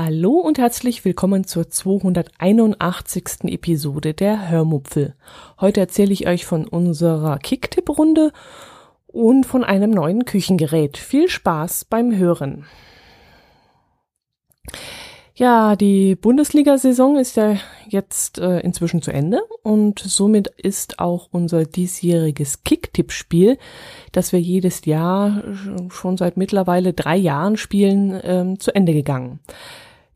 Hallo und herzlich willkommen zur 281. Episode der Hörmupfel. Heute erzähle ich euch von unserer Kicktipp-Runde und von einem neuen Küchengerät. Viel Spaß beim Hören. Ja, die Bundesliga-Saison ist ja jetzt äh, inzwischen zu Ende und somit ist auch unser diesjähriges Kicktipp-Spiel, das wir jedes Jahr schon seit mittlerweile drei Jahren spielen, ähm, zu Ende gegangen.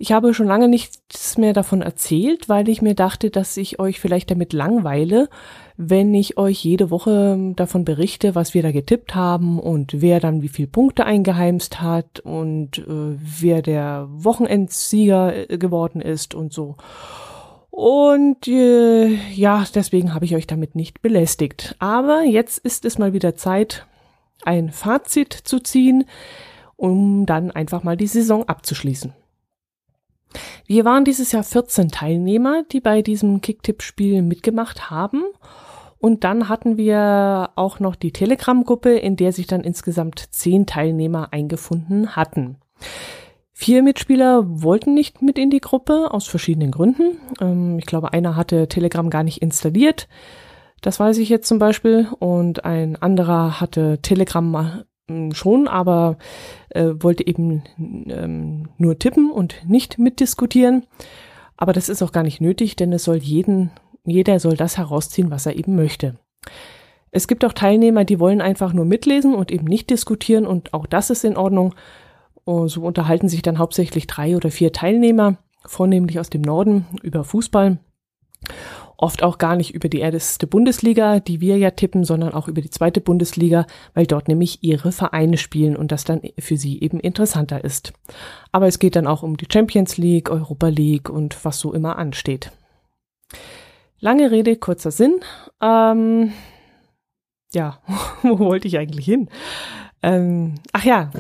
Ich habe schon lange nichts mehr davon erzählt, weil ich mir dachte, dass ich euch vielleicht damit langweile, wenn ich euch jede Woche davon berichte, was wir da getippt haben und wer dann wie viel Punkte eingeheimst hat und äh, wer der Wochenendsieger äh, geworden ist und so. Und äh, ja, deswegen habe ich euch damit nicht belästigt. Aber jetzt ist es mal wieder Zeit, ein Fazit zu ziehen, um dann einfach mal die Saison abzuschließen. Wir waren dieses Jahr 14 Teilnehmer, die bei diesem Kicktipp-Spiel mitgemacht haben. Und dann hatten wir auch noch die Telegram-Gruppe, in der sich dann insgesamt zehn Teilnehmer eingefunden hatten. Vier Mitspieler wollten nicht mit in die Gruppe aus verschiedenen Gründen. Ähm, ich glaube, einer hatte Telegram gar nicht installiert. Das weiß ich jetzt zum Beispiel. Und ein anderer hatte Telegram schon, aber äh, wollte eben ähm, nur tippen und nicht mitdiskutieren. Aber das ist auch gar nicht nötig, denn es soll jeden, jeder soll das herausziehen, was er eben möchte. Es gibt auch Teilnehmer, die wollen einfach nur mitlesen und eben nicht diskutieren und auch das ist in Ordnung. Und so unterhalten sich dann hauptsächlich drei oder vier Teilnehmer, vornehmlich aus dem Norden, über Fußball oft auch gar nicht über die erste Bundesliga, die wir ja tippen, sondern auch über die zweite Bundesliga, weil dort nämlich ihre Vereine spielen und das dann für sie eben interessanter ist. Aber es geht dann auch um die Champions League, Europa League und was so immer ansteht. Lange Rede, kurzer Sinn. Ähm, ja, wo wollte ich eigentlich hin? Ähm, ach ja,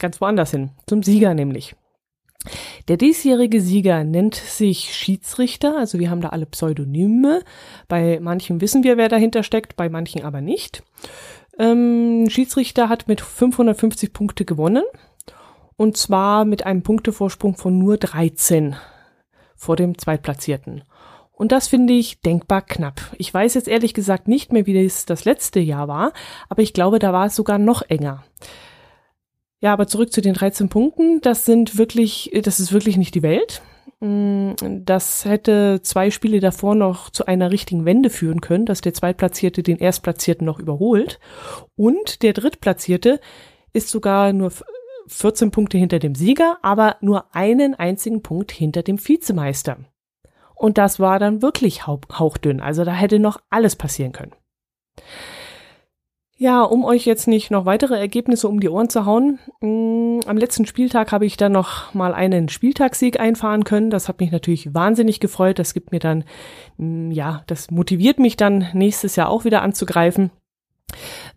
ganz woanders hin, zum Sieger nämlich. Der diesjährige Sieger nennt sich Schiedsrichter, also wir haben da alle Pseudonyme. Bei manchen wissen wir, wer dahinter steckt, bei manchen aber nicht. Ähm, Schiedsrichter hat mit 550 Punkte gewonnen und zwar mit einem Punktevorsprung von nur 13 vor dem Zweitplatzierten. Und das finde ich denkbar knapp. Ich weiß jetzt ehrlich gesagt nicht mehr, wie das das letzte Jahr war, aber ich glaube, da war es sogar noch enger. Ja, aber zurück zu den 13 Punkten. Das sind wirklich, das ist wirklich nicht die Welt. Mm, das hätte zwei Spiele davor noch zu einer richtigen Wende führen können, dass der Zweitplatzierte den Erstplatzierten noch überholt. Und der Drittplatzierte ist sogar nur 14 Punkte hinter dem Sieger, aber nur einen einzigen Punkt hinter dem Vizemeister. Und das war dann wirklich hauchdünn. Also da hätte noch alles passieren können. Ja, um euch jetzt nicht noch weitere Ergebnisse um die Ohren zu hauen, mh, mm, am letzten Spieltag habe ich dann noch mal einen Spieltagssieg einfahren können. Das hat mich natürlich wahnsinnig gefreut. Das gibt mir dann, mh, mm, ja, das motiviert mich dann nächstes Jahr auch wieder anzugreifen.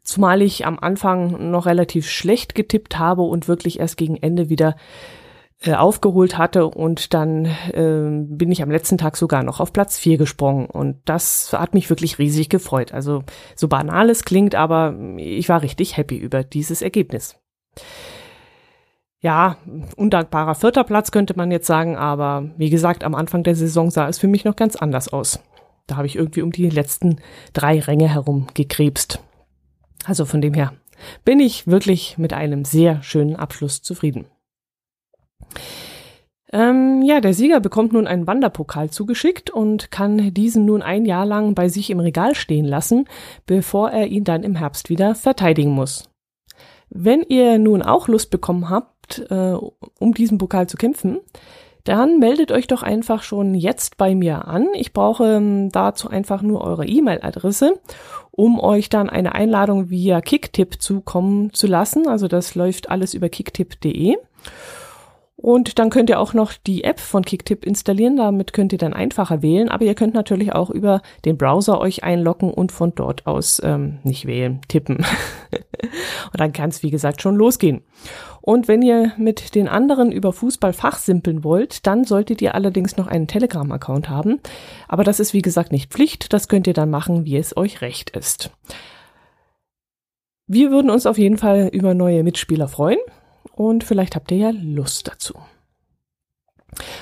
Zumal ich am Anfang noch relativ schlecht getippt habe und wirklich erst gegen Ende wieder äh, aufgeholt hatte und dann äh, bin ich am letzten Tag sogar noch auf Platz vier gesprungen und das hat mich wirklich riesig gefreut. Also so banal es klingt, aber ich war richtig happy über dieses Ergebnis. Ja, undankbarer vierter Platz könnte man jetzt sagen, aber wie gesagt, am Anfang der Saison sah es für mich noch ganz anders aus. Da habe ich irgendwie um die letzten drei Ränge herum gekrebst. Also von dem her bin ich wirklich mit einem sehr schönen Abschluss zufrieden. Ähm, ja, der Sieger bekommt nun einen Wanderpokal zugeschickt und kann diesen nun ein Jahr lang bei sich im Regal stehen lassen, bevor er ihn dann im Herbst wieder verteidigen muss. Wenn ihr nun auch Lust bekommen habt, äh, um diesen Pokal zu kämpfen, dann meldet euch doch einfach schon jetzt bei mir an. Ich brauche ähm, dazu einfach nur eure E-Mail-Adresse, um euch dann eine Einladung via Kicktip zukommen zu lassen. Also das läuft alles über kicktip.de. Und dann könnt ihr auch noch die App von Kicktip installieren, damit könnt ihr dann einfacher wählen, aber ihr könnt natürlich auch über den Browser euch einloggen und von dort aus ähm, nicht wählen, tippen. und dann kann es, wie gesagt, schon losgehen. Und wenn ihr mit den anderen über Fußball fachsimpeln wollt, dann solltet ihr allerdings noch einen Telegram-Account haben. Aber das ist, wie gesagt, nicht Pflicht, das könnt ihr dann machen, wie es euch recht ist. Wir würden uns auf jeden Fall über neue Mitspieler freuen und vielleicht habt ihr ja Lust dazu.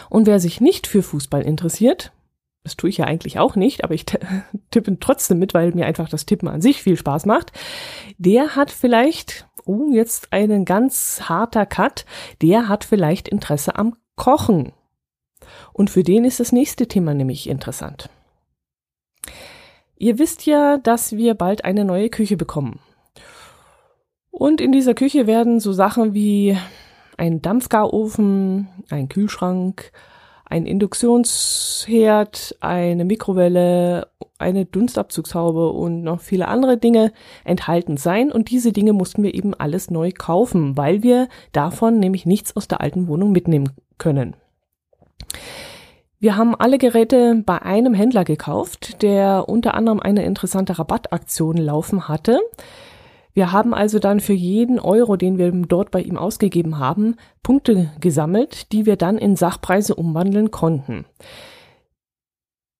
Und wer sich nicht für Fußball interessiert, das tue ich ja eigentlich auch nicht, aber ich tippe trotzdem mit, weil mir einfach das Tippen an sich viel Spaß macht, der hat vielleicht, oh, jetzt einen ganz harter Cut, der hat vielleicht Interesse am Kochen. Und für den ist das nächste Thema nämlich interessant. Ihr wisst ja, dass wir bald eine neue Küche bekommen. Und in dieser Küche werden so Sachen wie ein Dampfgarofen, ein Kühlschrank, ein Induktionsherd, eine Mikrowelle, eine Dunstabzugshaube und noch viele andere Dinge enthalten sein. Und diese Dinge mussten wir eben alles neu kaufen, weil wir davon nämlich nichts aus der alten Wohnung mitnehmen können. Wir haben alle Geräte bei einem Händler gekauft, der unter anderem eine interessante Rabattaktion laufen hatte. Wir haben also dann für jeden Euro, den wir dort bei ihm ausgegeben haben, Punkte gesammelt, die wir dann in Sachpreise umwandeln konnten.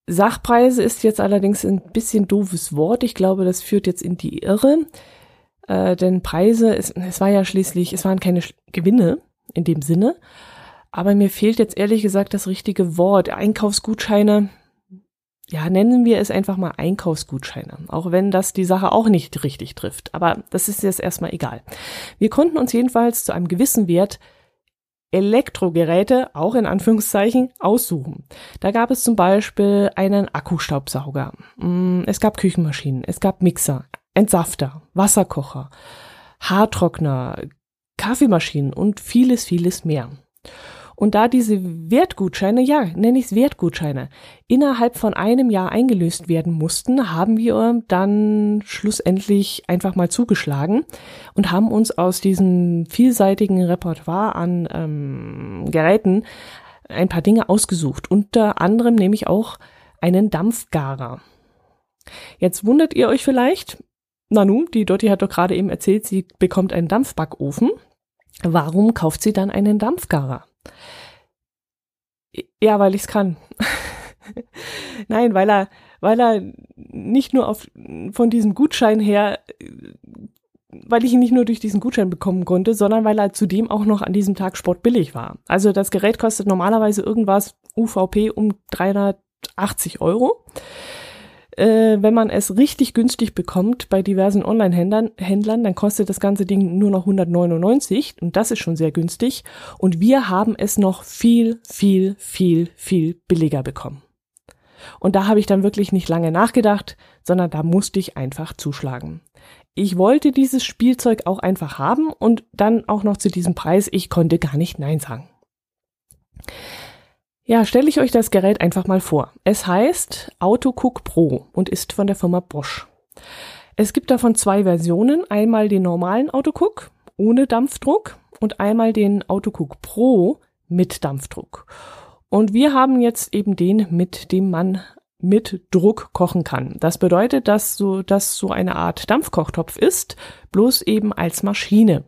Sachpreise ist jetzt allerdings ein bisschen doofes Wort. Ich glaube, das führt jetzt in die Irre. Äh, denn Preise, es, es war ja schließlich, es waren keine Gewinne in dem Sinne. Aber mir fehlt jetzt ehrlich gesagt das richtige Wort. Einkaufsgutscheine, ja, nennen wir es einfach mal Einkaufsgutscheine, auch wenn das die Sache auch nicht richtig trifft. Aber das ist jetzt erstmal egal. Wir konnten uns jedenfalls zu einem gewissen Wert Elektrogeräte, auch in Anführungszeichen, aussuchen. Da gab es zum Beispiel einen Akkustaubsauger, mm, es gab Küchenmaschinen, es gab Mixer, Entsafter, Wasserkocher, Haartrockner, Kaffeemaschinen und vieles, vieles mehr. Und da diese Wertgutscheine, ja, nenne ich es Wertgutscheine, innerhalb von einem Jahr eingelöst werden mussten, haben wir dann schlussendlich einfach mal zugeschlagen und haben uns aus diesem vielseitigen Repertoire an ähm, Geräten ein paar Dinge ausgesucht. Unter anderem nämlich auch einen Dampfgarer. Jetzt wundert ihr euch vielleicht, Nanu, die Dotti hat doch gerade eben erzählt, sie bekommt einen Dampfbackofen. Warum kauft sie dann einen Dampfgarer? Ja, weil ich es kann. Nein, weil er, weil er nicht nur auf, von diesem Gutschein her, weil ich ihn nicht nur durch diesen Gutschein bekommen konnte, sondern weil er zudem auch noch an diesem Tag sportbillig war. Also das Gerät kostet normalerweise irgendwas UVP um 380 Euro äh, wenn man es richtig günstig bekommt bei diversen Online-Händlern, Händlern, dann kostet das ganze Ding nur noch 199 und das ist schon sehr günstig. Und wir haben es noch viel, viel, viel, viel billiger bekommen. Und da habe ich dann wirklich nicht lange nachgedacht, sondern da musste ich einfach zuschlagen. Ich wollte dieses Spielzeug auch einfach haben und dann auch noch zu diesem Preis. Ich konnte gar nicht Nein sagen. Ja, stelle ich euch das Gerät einfach mal vor. Es heißt AutoCook Pro und ist von der Firma Bosch. Es gibt davon zwei Versionen. Einmal den normalen AutoCook ohne Dampfdruck und einmal den AutoCook Pro mit Dampfdruck. Und wir haben jetzt eben den, mit dem man mit Druck kochen kann. Das bedeutet, dass so, dass so eine Art Dampfkochtopf ist, bloß eben als Maschine.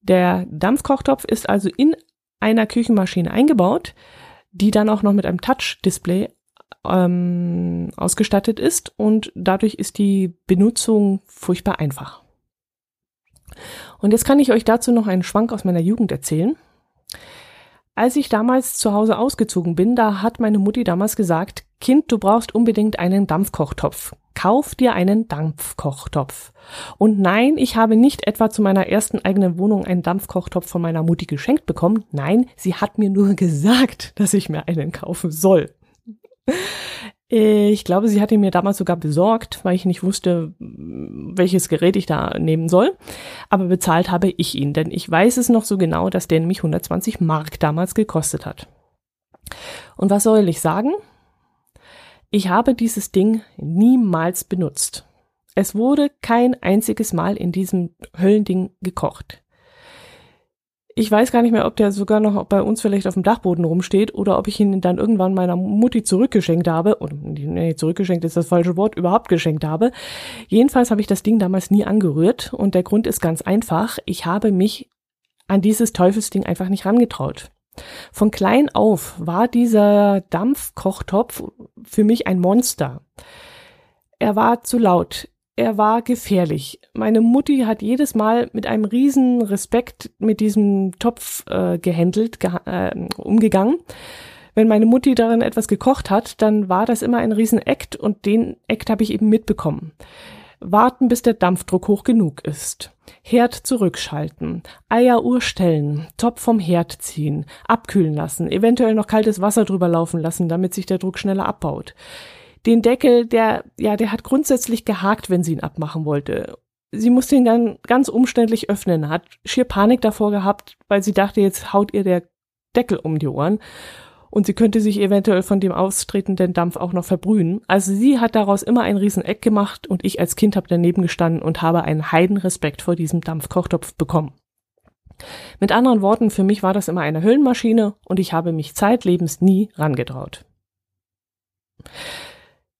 Der Dampfkochtopf ist also in einer Küchenmaschine eingebaut, die dann auch noch mit einem Touch-Display ähm, ausgestattet ist und dadurch ist die Benutzung furchtbar einfach. Und jetzt kann ich euch dazu noch einen Schwank aus meiner Jugend erzählen. Als ich damals zu Hause ausgezogen bin, da hat meine Mutti damals gesagt, Kind, du brauchst unbedingt einen Dampfkochtopf. Kauf dir einen Dampfkochtopf. Und nein, ich habe nicht etwa zu meiner ersten eigenen Wohnung einen Dampfkochtopf von meiner Mutti geschenkt bekommen. Nein, sie hat mir nur gesagt, dass ich mir einen kaufen soll. Ich glaube, sie hatte mir damals sogar besorgt, weil ich nicht wusste, welches Gerät ich da nehmen soll. Aber bezahlt habe ich ihn, denn ich weiß es noch so genau, dass der nämlich 120 Mark damals gekostet hat. Und was soll ich sagen? Ich habe dieses Ding niemals benutzt. Es wurde kein einziges Mal in diesem Höllending gekocht. Ich weiß gar nicht mehr, ob der sogar noch bei uns vielleicht auf dem Dachboden rumsteht oder ob ich ihn dann irgendwann meiner Mutti zurückgeschenkt habe. Oder nee, zurückgeschenkt ist das falsche Wort, überhaupt geschenkt habe. Jedenfalls habe ich das Ding damals nie angerührt und der Grund ist ganz einfach. Ich habe mich an dieses Teufelsding einfach nicht rangetraut. Von klein auf war dieser Dampfkochtopf für mich ein Monster. Er war zu laut er war gefährlich. Meine Mutti hat jedes Mal mit einem riesen Respekt mit diesem Topf äh, gehandelt, ge äh, umgegangen. Wenn meine Mutti darin etwas gekocht hat, dann war das immer ein riesen Act und den Act habe ich eben mitbekommen. Warten, bis der Dampfdruck hoch genug ist. Herd zurückschalten, Eier urstellen, Topf vom Herd ziehen, abkühlen lassen, eventuell noch kaltes Wasser drüber laufen lassen, damit sich der Druck schneller abbaut den Deckel, der, ja, der hat grundsätzlich gehakt, wenn sie ihn abmachen wollte. Sie musste ihn dann ganz umständlich öffnen, hat schier Panik davor gehabt, weil sie dachte, jetzt haut ihr der Deckel um die Ohren und sie könnte sich eventuell von dem austretenden Dampf auch noch verbrühen. Also sie hat daraus immer ein Rieseneck gemacht und ich als Kind habe daneben gestanden und habe einen Heidenrespekt vor diesem Dampfkochtopf bekommen. Mit anderen Worten, für mich war das immer eine Höllenmaschine und ich habe mich zeitlebens nie rangetraut.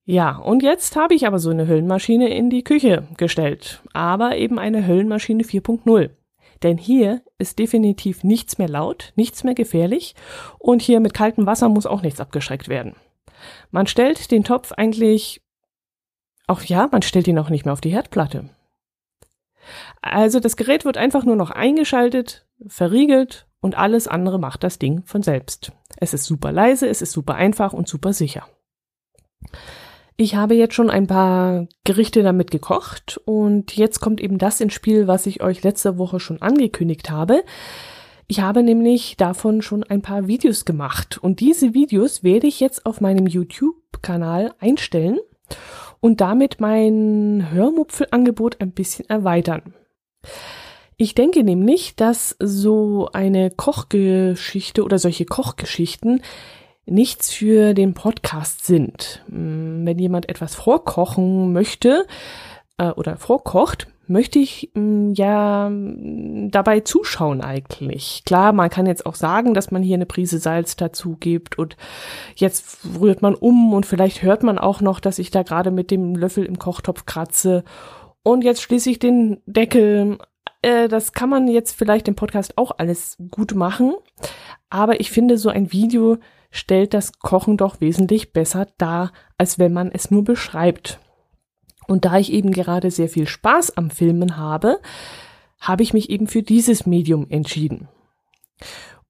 Ja, und jetzt habe ich aber so eine Höllenmaschine in die Küche gestellt, aber eben eine Höllenmaschine 4.0. Denn hier ist definitiv nichts mehr laut, nichts mehr gefährlich und hier mit kaltem Wasser muss auch nichts abgeschreckt werden. Man stellt den Topf eigentlich, auch ja, man stellt ihn auch nicht mehr auf die Herdplatte. Also das Gerät wird einfach nur noch eingeschaltet, verriegelt und alles andere macht das Ding von selbst. Es ist super leise, es ist super einfach und super sicher. Ich habe jetzt schon ein paar Gerichte damit gekocht und jetzt kommt eben das ins Spiel, was ich euch letzte Woche schon angekündigt habe. Ich habe nämlich davon schon ein paar Videos gemacht und diese Videos werde ich jetzt auf meinem YouTube-Kanal einstellen und damit mein Hörmupfelangebot ein bisschen erweitern. Ich denke nämlich, dass so eine Kochgeschichte oder solche Kochgeschichten nichts für den Podcast sind. Mm, wenn jemand etwas vorkochen möchte äh, oder vorkocht, möchte ich mm, ja mm, dabei zuschauen eigentlich. Klar, man kann jetzt auch sagen, dass man hier eine Prise Salz dazu gibt und jetzt rührt man um und vielleicht hört man auch noch, dass ich da gerade mit dem Löffel im Kochtopf kratze und jetzt schließe ich den Deckel. Äh, das kann man jetzt vielleicht im Podcast auch alles gut machen, aber ich finde so ein Video stellt das Kochen doch wesentlich besser dar, als wenn man es nur beschreibt. Und da ich eben gerade sehr viel Spaß am Filmen habe, habe ich mich eben für dieses Medium entschieden.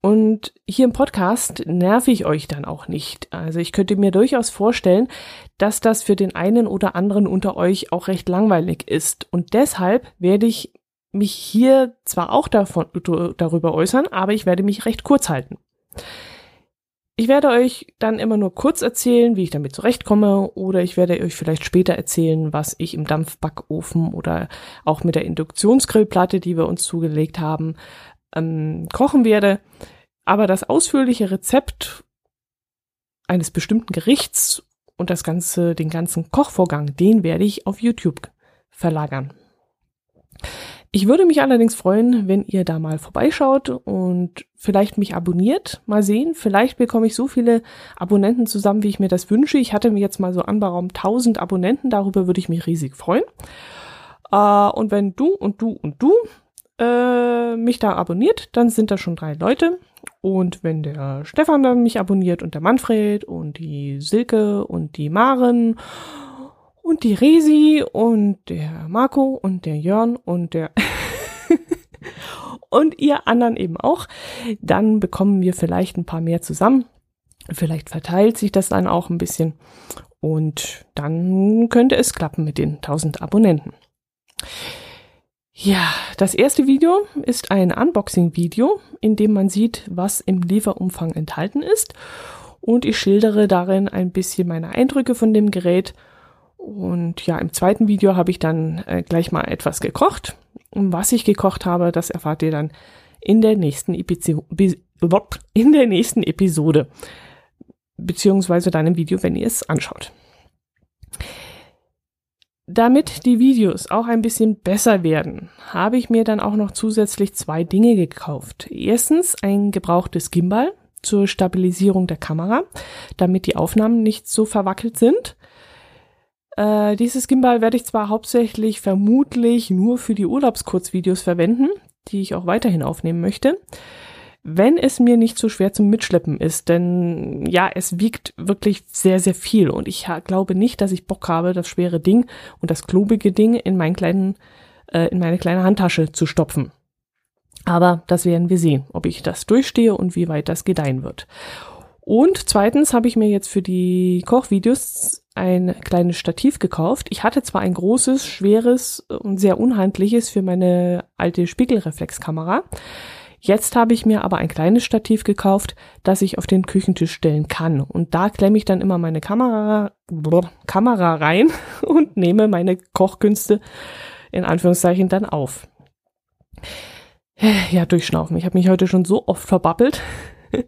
Und hier im Podcast nerv ich euch dann auch nicht. Also ich könnte mir durchaus vorstellen, dass das für den einen oder anderen unter euch auch recht langweilig ist. Und deshalb werde ich mich hier zwar auch davon, darüber äußern, aber ich werde mich recht kurz halten. Ich werde euch dann immer nur kurz erzählen, wie ich damit zurechtkomme, oder ich werde euch vielleicht später erzählen, was ich im Dampfbackofen oder auch mit der Induktionsgrillplatte, die wir uns zugelegt haben, ähm, kochen werde. Aber das ausführliche Rezept eines bestimmten Gerichts und das ganze, den ganzen Kochvorgang, den werde ich auf YouTube verlagern. Ich würde mich allerdings freuen, wenn ihr da mal vorbeischaut und vielleicht mich abonniert. Mal sehen, vielleicht bekomme ich so viele Abonnenten zusammen, wie ich mir das wünsche. Ich hatte mir jetzt mal so anberaum 1000 Abonnenten, darüber würde ich mich riesig freuen. Äh, und wenn du und du und du äh, mich da abonniert, dann sind da schon drei Leute. Und wenn der Stefan dann mich abonniert und der Manfred und die Silke und die Maren und die Resi und der Marco und der Jörn und der und ihr anderen eben auch, dann bekommen wir vielleicht ein paar mehr zusammen. Vielleicht verteilt sich das dann auch ein bisschen und dann könnte es klappen mit den 1000 Abonnenten. Ja, das erste Video ist ein Unboxing-Video, in dem man sieht, was im Lieferumfang enthalten ist. Und ich schildere darin ein bisschen meine Eindrücke von dem Gerät und ja, im zweiten Video habe ich dann äh, gleich mal etwas gekocht. Und was ich gekocht habe, das erfahrt ihr dann in der nächsten, Epizi in der nächsten Episode. Beziehungsweise dann im Video, wenn ihr es anschaut. Damit die Videos auch ein bisschen besser werden, habe ich mir dann auch noch zusätzlich zwei Dinge gekauft. Erstens ein gebrauchtes Gimbal zur Stabilisierung der Kamera, damit die Aufnahmen nicht so verwackelt sind. Äh, dieses Gimbal werde ich zwar hauptsächlich vermutlich nur für die Urlaubskurzvideos verwenden, die ich auch weiterhin aufnehmen möchte wenn es mir nicht so schwer zum Mitschleppen ist, denn ja, es wiegt wirklich sehr, sehr viel und ich glaube nicht, dass ich Bock habe, das schwere Ding und das klobige Ding in meinen kleinen, äh, in meine kleine Handtasche zu stopfen. Aber das werden wir sehen, ob ich das durchstehe und wie weit das gedeihen wird. Und zweitens habe ich mir jetzt für die Kochvideos ein kleines Stativ gekauft. Ich hatte zwar ein großes, schweres und sehr unhandliches für meine alte Spiegelreflexkamera, Jetzt habe ich mir aber ein kleines Stativ gekauft, das ich auf den Küchentisch stellen kann. Und da klemme ich dann immer meine Kamera, Kamera rein und nehme meine Kochkünste in Anführungszeichen dann auf. Ja, durchschnaufen. Ich habe mich heute schon so oft verbabbelt.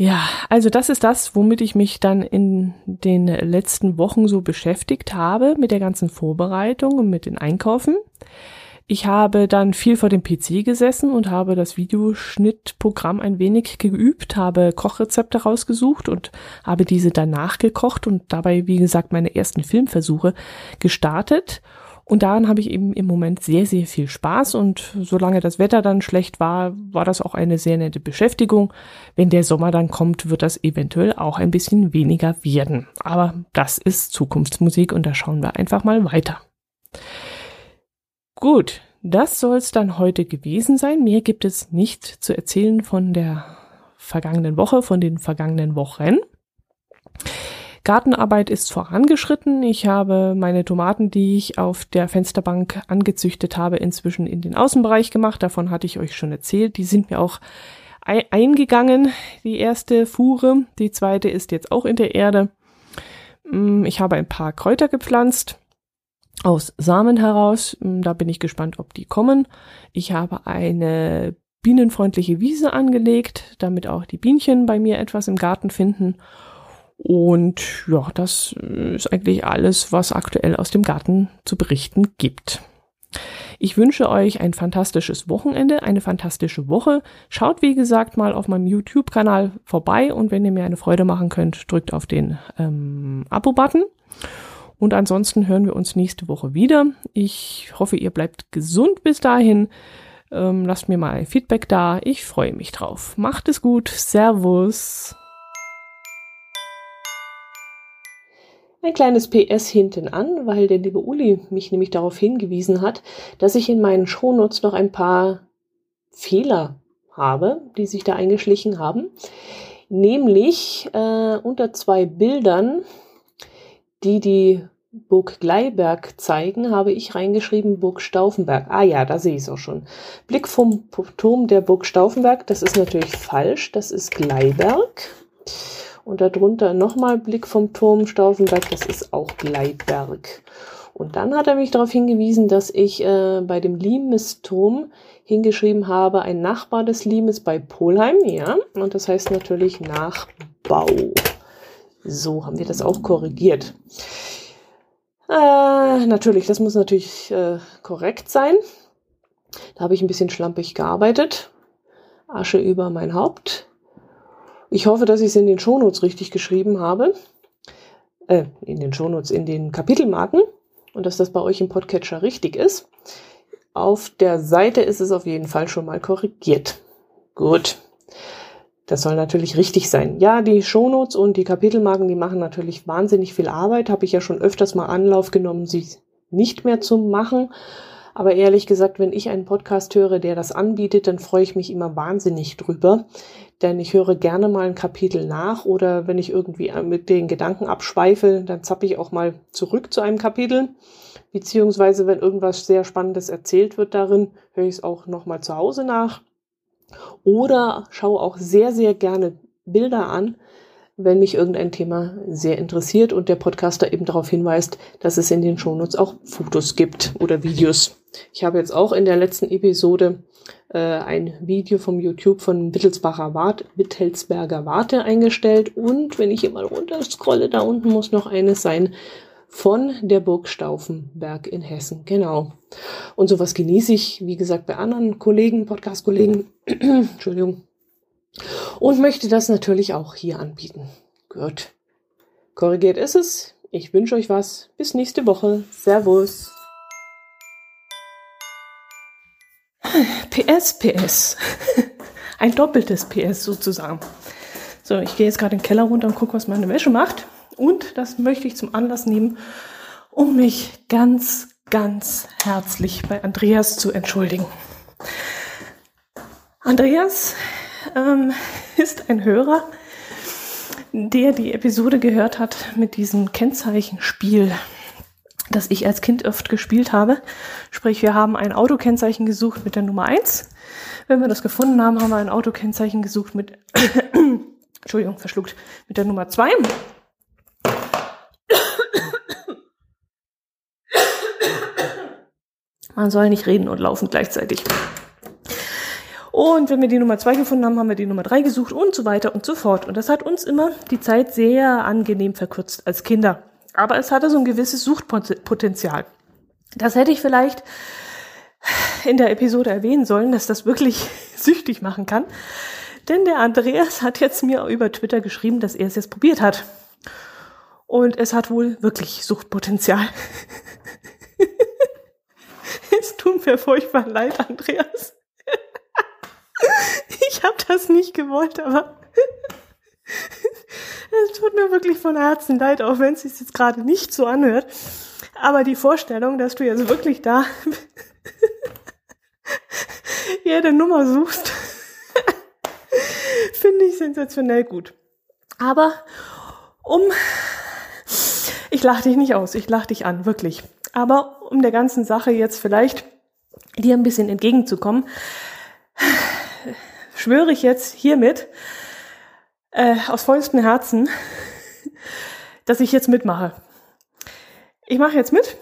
ja, also das ist das, womit ich mich dann in den letzten Wochen so beschäftigt habe mit der ganzen Vorbereitung und mit den Einkaufen. Ich habe dann viel vor dem PC gesessen und habe das Videoschnittprogramm ein wenig geübt, habe Kochrezepte rausgesucht und habe diese danach gekocht und dabei, wie gesagt, meine ersten Filmversuche gestartet. Und daran habe ich eben im Moment sehr, sehr viel Spaß und solange das Wetter dann schlecht war, war das auch eine sehr nette Beschäftigung. Wenn der Sommer dann kommt, wird das eventuell auch ein bisschen weniger werden. Aber das ist Zukunftsmusik und da schauen wir einfach mal weiter. Gut, das soll es dann heute gewesen sein. Mehr gibt es nicht zu erzählen von der vergangenen Woche, von den vergangenen Wochen. Gartenarbeit ist vorangeschritten. Ich habe meine Tomaten, die ich auf der Fensterbank angezüchtet habe, inzwischen in den Außenbereich gemacht. Davon hatte ich euch schon erzählt. Die sind mir auch eingegangen, die erste Fuhre. Die zweite ist jetzt auch in der Erde. Mm, ich habe ein paar Kräuter gepflanzt aus Samen heraus. Hm, da bin ich gespannt, ob die kommen. Ich habe eine bienenfreundliche Wiese angelegt, damit auch die Bienchen bei mir etwas im Garten finden. Und ja, das ist eigentlich alles, was aktuell aus dem Garten zu berichten gibt. Ich wünsche euch ein fantastisches Wochenende, eine fantastische Woche. Schaut, wie gesagt, mal auf meinem YouTube-Kanal vorbei und wenn ihr mir eine Freude machen könnt, drückt auf den ähm, Abo-Button. Und ansonsten hören wir uns nächste Woche wieder. Ich hoffe, ihr bleibt gesund bis dahin. Ähm, lasst mir mal Feedback da. Ich freue mich drauf. Macht es gut. Servus. Ein kleines PS hinten an, weil der liebe Uli mich nämlich darauf hingewiesen hat, dass ich in meinen Shownotes noch ein paar Fehler habe, die sich da eingeschlichen haben. Nämlich äh, unter zwei Bildern die die Burg Gleiberg zeigen, habe ich reingeschrieben Burg Stauffenberg. Ah ja, da sehe ich es auch schon. Blick vom Turm der Burg Stauffenberg, das ist natürlich falsch, das ist Gleiberg. Und darunter nochmal Blick vom Turm Stauffenberg, das ist auch Gleiberg. Und dann hat er mich darauf hingewiesen, dass ich äh, bei dem Limesturm hingeschrieben habe, ein Nachbar des Limes bei Polheim, ja. Und das heißt natürlich Nachbau. So haben wir das auch korrigiert. Äh, natürlich, das muss natürlich äh, korrekt sein. Da habe ich ein bisschen schlampig gearbeitet. Asche über mein Haupt. Ich hoffe, dass ich es in den Shownotes richtig geschrieben habe. Äh, in den Shownotes, in den Kapitelmarken. Und dass das bei euch im Podcatcher richtig ist. Auf der Seite ist es auf jeden Fall schon mal korrigiert. Gut. Das soll natürlich richtig sein. Ja, die Shownotes und die Kapitelmarken, die machen natürlich wahnsinnig viel Arbeit. Habe ich ja schon öfters mal Anlauf genommen, sie nicht mehr zu machen. Aber ehrlich gesagt, wenn ich einen Podcast höre, der das anbietet, dann freue ich mich immer wahnsinnig drüber. Denn ich höre gerne mal ein Kapitel nach oder wenn ich irgendwie mit den Gedanken abschweife, dann zappe ich auch mal zurück zu einem Kapitel. Beziehungsweise, wenn irgendwas sehr Spannendes erzählt wird darin, höre ich es auch nochmal zu Hause nach. Oder schaue auch sehr, sehr gerne Bilder an, wenn mich irgendein Thema sehr interessiert und der Podcaster eben darauf hinweist, dass es in den Shownotes auch Fotos gibt oder Videos. Ich habe jetzt auch in der letzten Episode äh, ein Video vom YouTube von Wittelsbacher Wart, Wittelsberger Warte eingestellt und wenn ich hier mal runter scrolle, da unten muss noch eines sein von der Burg Stauffenberg in Hessen. Genau. Und sowas genieße ich, wie gesagt, bei anderen Kollegen, Podcast-Kollegen. Entschuldigung. Und möchte das natürlich auch hier anbieten. Gut. Korrigiert ist es. Ich wünsche euch was. Bis nächste Woche. Servus. PS, PS. Ein doppeltes PS sozusagen. So, ich gehe jetzt gerade in den Keller runter und gucke, was meine Wäsche macht. Und das möchte ich zum Anlass nehmen, um mich ganz, ganz herzlich bei Andreas zu entschuldigen. Andreas ähm, ist ein Hörer, der die Episode gehört hat mit diesem Kennzeichenspiel, das ich als Kind oft gespielt habe. Sprich, wir haben ein Autokennzeichen gesucht mit der Nummer eins. Wenn wir das gefunden haben, haben wir ein Autokennzeichen gesucht mit, Entschuldigung, verschluckt, mit der Nummer zwei. Man soll nicht reden und laufen gleichzeitig. Und wenn wir die Nummer zwei gefunden haben, haben wir die Nummer drei gesucht und so weiter und so fort. Und das hat uns immer die Zeit sehr angenehm verkürzt als Kinder. Aber es hatte so ein gewisses Suchtpotenzial. Das hätte ich vielleicht in der Episode erwähnen sollen, dass das wirklich süchtig machen kann. Denn der Andreas hat jetzt mir über Twitter geschrieben, dass er es jetzt probiert hat. Und es hat wohl wirklich Suchtpotenzial. Es tut mir furchtbar leid, Andreas. Ich habe das nicht gewollt, aber es tut mir wirklich von Herzen leid, auch wenn es sich jetzt gerade nicht so anhört. Aber die Vorstellung, dass du jetzt wirklich da jede Nummer suchst, finde ich sensationell gut. Aber um, ich lache dich nicht aus, ich lache dich an, wirklich. Aber um der ganzen Sache jetzt vielleicht dir ein bisschen entgegenzukommen, schwöre ich jetzt hiermit äh, aus vollstem Herzen, dass ich jetzt mitmache. Ich mache jetzt mit.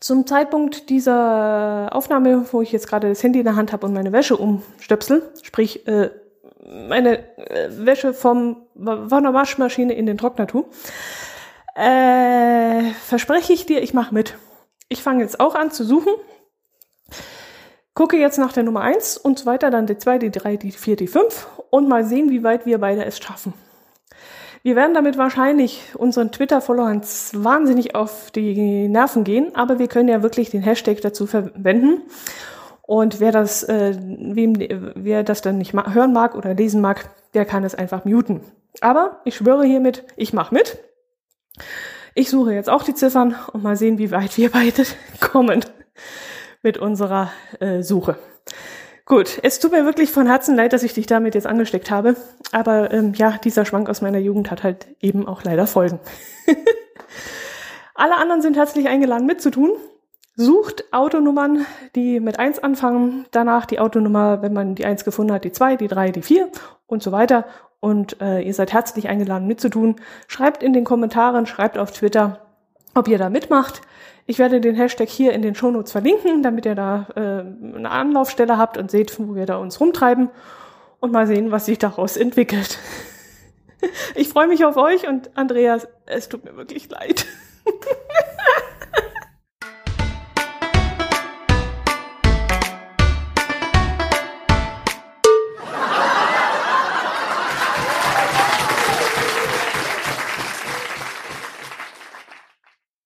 Zum Zeitpunkt dieser Aufnahme, wo ich jetzt gerade das Handy in der Hand habe und meine Wäsche umstöpsel, sprich äh, meine äh, Wäsche vom von der Waschmaschine in den Trockner tue, äh, verspreche ich dir, ich mache mit. Ich fange jetzt auch an zu suchen. Gucke jetzt nach der Nummer eins und so weiter, dann die zwei, die drei, die vier, die fünf und mal sehen, wie weit wir beide es schaffen. Wir werden damit wahrscheinlich unseren Twitter-Followern wahnsinnig auf die Nerven gehen, aber wir können ja wirklich den Hashtag dazu verwenden. Und wer das, äh, wem, wer das dann nicht hören mag oder lesen mag, der kann es einfach muten. Aber ich schwöre hiermit, ich mache mit. Ich suche jetzt auch die Ziffern und mal sehen, wie weit wir beide kommen mit unserer äh, Suche. Gut, es tut mir wirklich von Herzen leid, dass ich dich damit jetzt angesteckt habe. Aber ähm, ja, dieser Schwank aus meiner Jugend hat halt eben auch leider Folgen. Alle anderen sind herzlich eingeladen mitzutun. Sucht Autonummern, die mit eins anfangen, danach die Autonummer, wenn man die eins gefunden hat, die zwei, die drei, die vier und so weiter und äh, ihr seid herzlich eingeladen mitzutun. Schreibt in den Kommentaren, schreibt auf Twitter, ob ihr da mitmacht. Ich werde den Hashtag hier in den Shownotes verlinken, damit ihr da äh, eine Anlaufstelle habt und seht, wo wir da uns rumtreiben und mal sehen, was sich daraus entwickelt. Ich freue mich auf euch und Andreas, es tut mir wirklich leid.